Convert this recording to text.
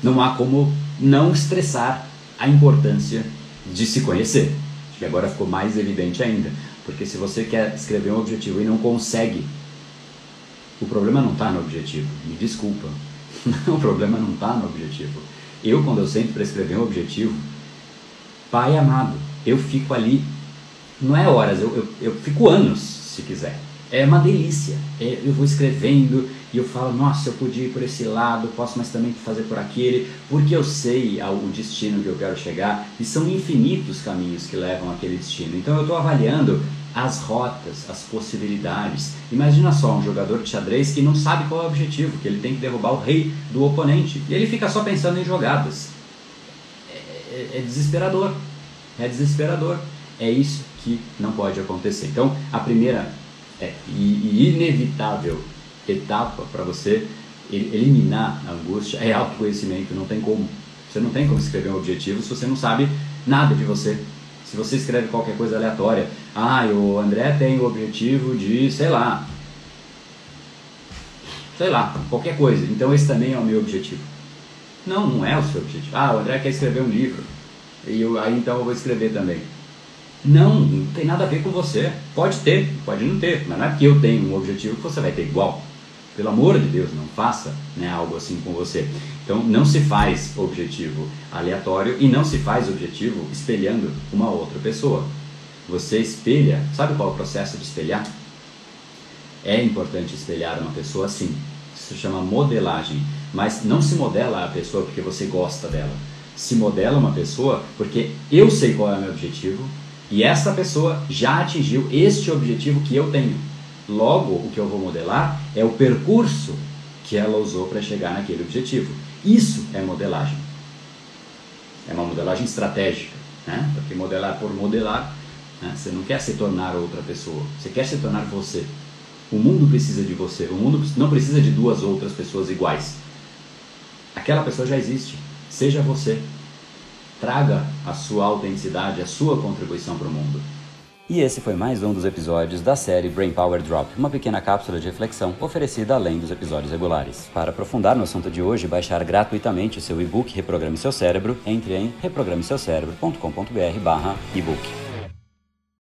Não há como não estressar a importância de se conhecer. Acho que agora ficou mais evidente ainda. Porque se você quer escrever um objetivo e não consegue, o problema não está no objetivo. Me desculpa. o problema não está no objetivo. Eu, quando eu sento para escrever um objetivo, pai amado, eu fico ali, não é horas, eu, eu, eu fico anos, se quiser é uma delícia. É, eu vou escrevendo e eu falo, nossa, eu podia ir por esse lado, posso mas também fazer por aquele, porque eu sei o destino que eu quero chegar e são infinitos caminhos que levam àquele destino. Então eu estou avaliando as rotas, as possibilidades. Imagina só um jogador de xadrez que não sabe qual é o objetivo, que ele tem que derrubar o rei do oponente e ele fica só pensando em jogadas. É, é, é desesperador. É desesperador. É isso que não pode acontecer. Então, a primeira é, e, inevitável etapa para você eliminar a angústia é autoconhecimento, não tem como. Você não tem como escrever um objetivo se você não sabe nada de você. Se você escreve qualquer coisa aleatória, ah, o André tem o objetivo de, sei lá, sei lá, qualquer coisa. Então esse também é o meu objetivo. Não, não é o seu objetivo. Ah, o André quer escrever um livro. E eu, aí então eu vou escrever também. Não, não tem nada a ver com você. Pode ter, pode não ter, mas não é porque eu tenho um objetivo que você vai ter igual. Pelo amor de Deus, não faça né, algo assim com você. Então, não se faz objetivo aleatório e não se faz objetivo espelhando uma outra pessoa. Você espelha, sabe qual é o processo de espelhar? É importante espelhar uma pessoa sim. Isso se chama modelagem. Mas não se modela a pessoa porque você gosta dela. Se modela uma pessoa porque eu sei qual é o meu objetivo, e essa pessoa já atingiu este objetivo que eu tenho. Logo, o que eu vou modelar é o percurso que ela usou para chegar naquele objetivo. Isso é modelagem. É uma modelagem estratégica, né? Porque modelar por modelar, né? você não quer se tornar outra pessoa, você quer se tornar você. O mundo precisa de você, o mundo não precisa de duas outras pessoas iguais. Aquela pessoa já existe, seja você. Traga a sua autenticidade, a sua contribuição para o mundo. E esse foi mais um dos episódios da série Brain Power Drop, uma pequena cápsula de reflexão oferecida além dos episódios regulares. Para aprofundar no assunto de hoje baixar gratuitamente o seu e-book Reprograme Seu Cérebro, entre em reprogrameseucerebro.com.br/ebook.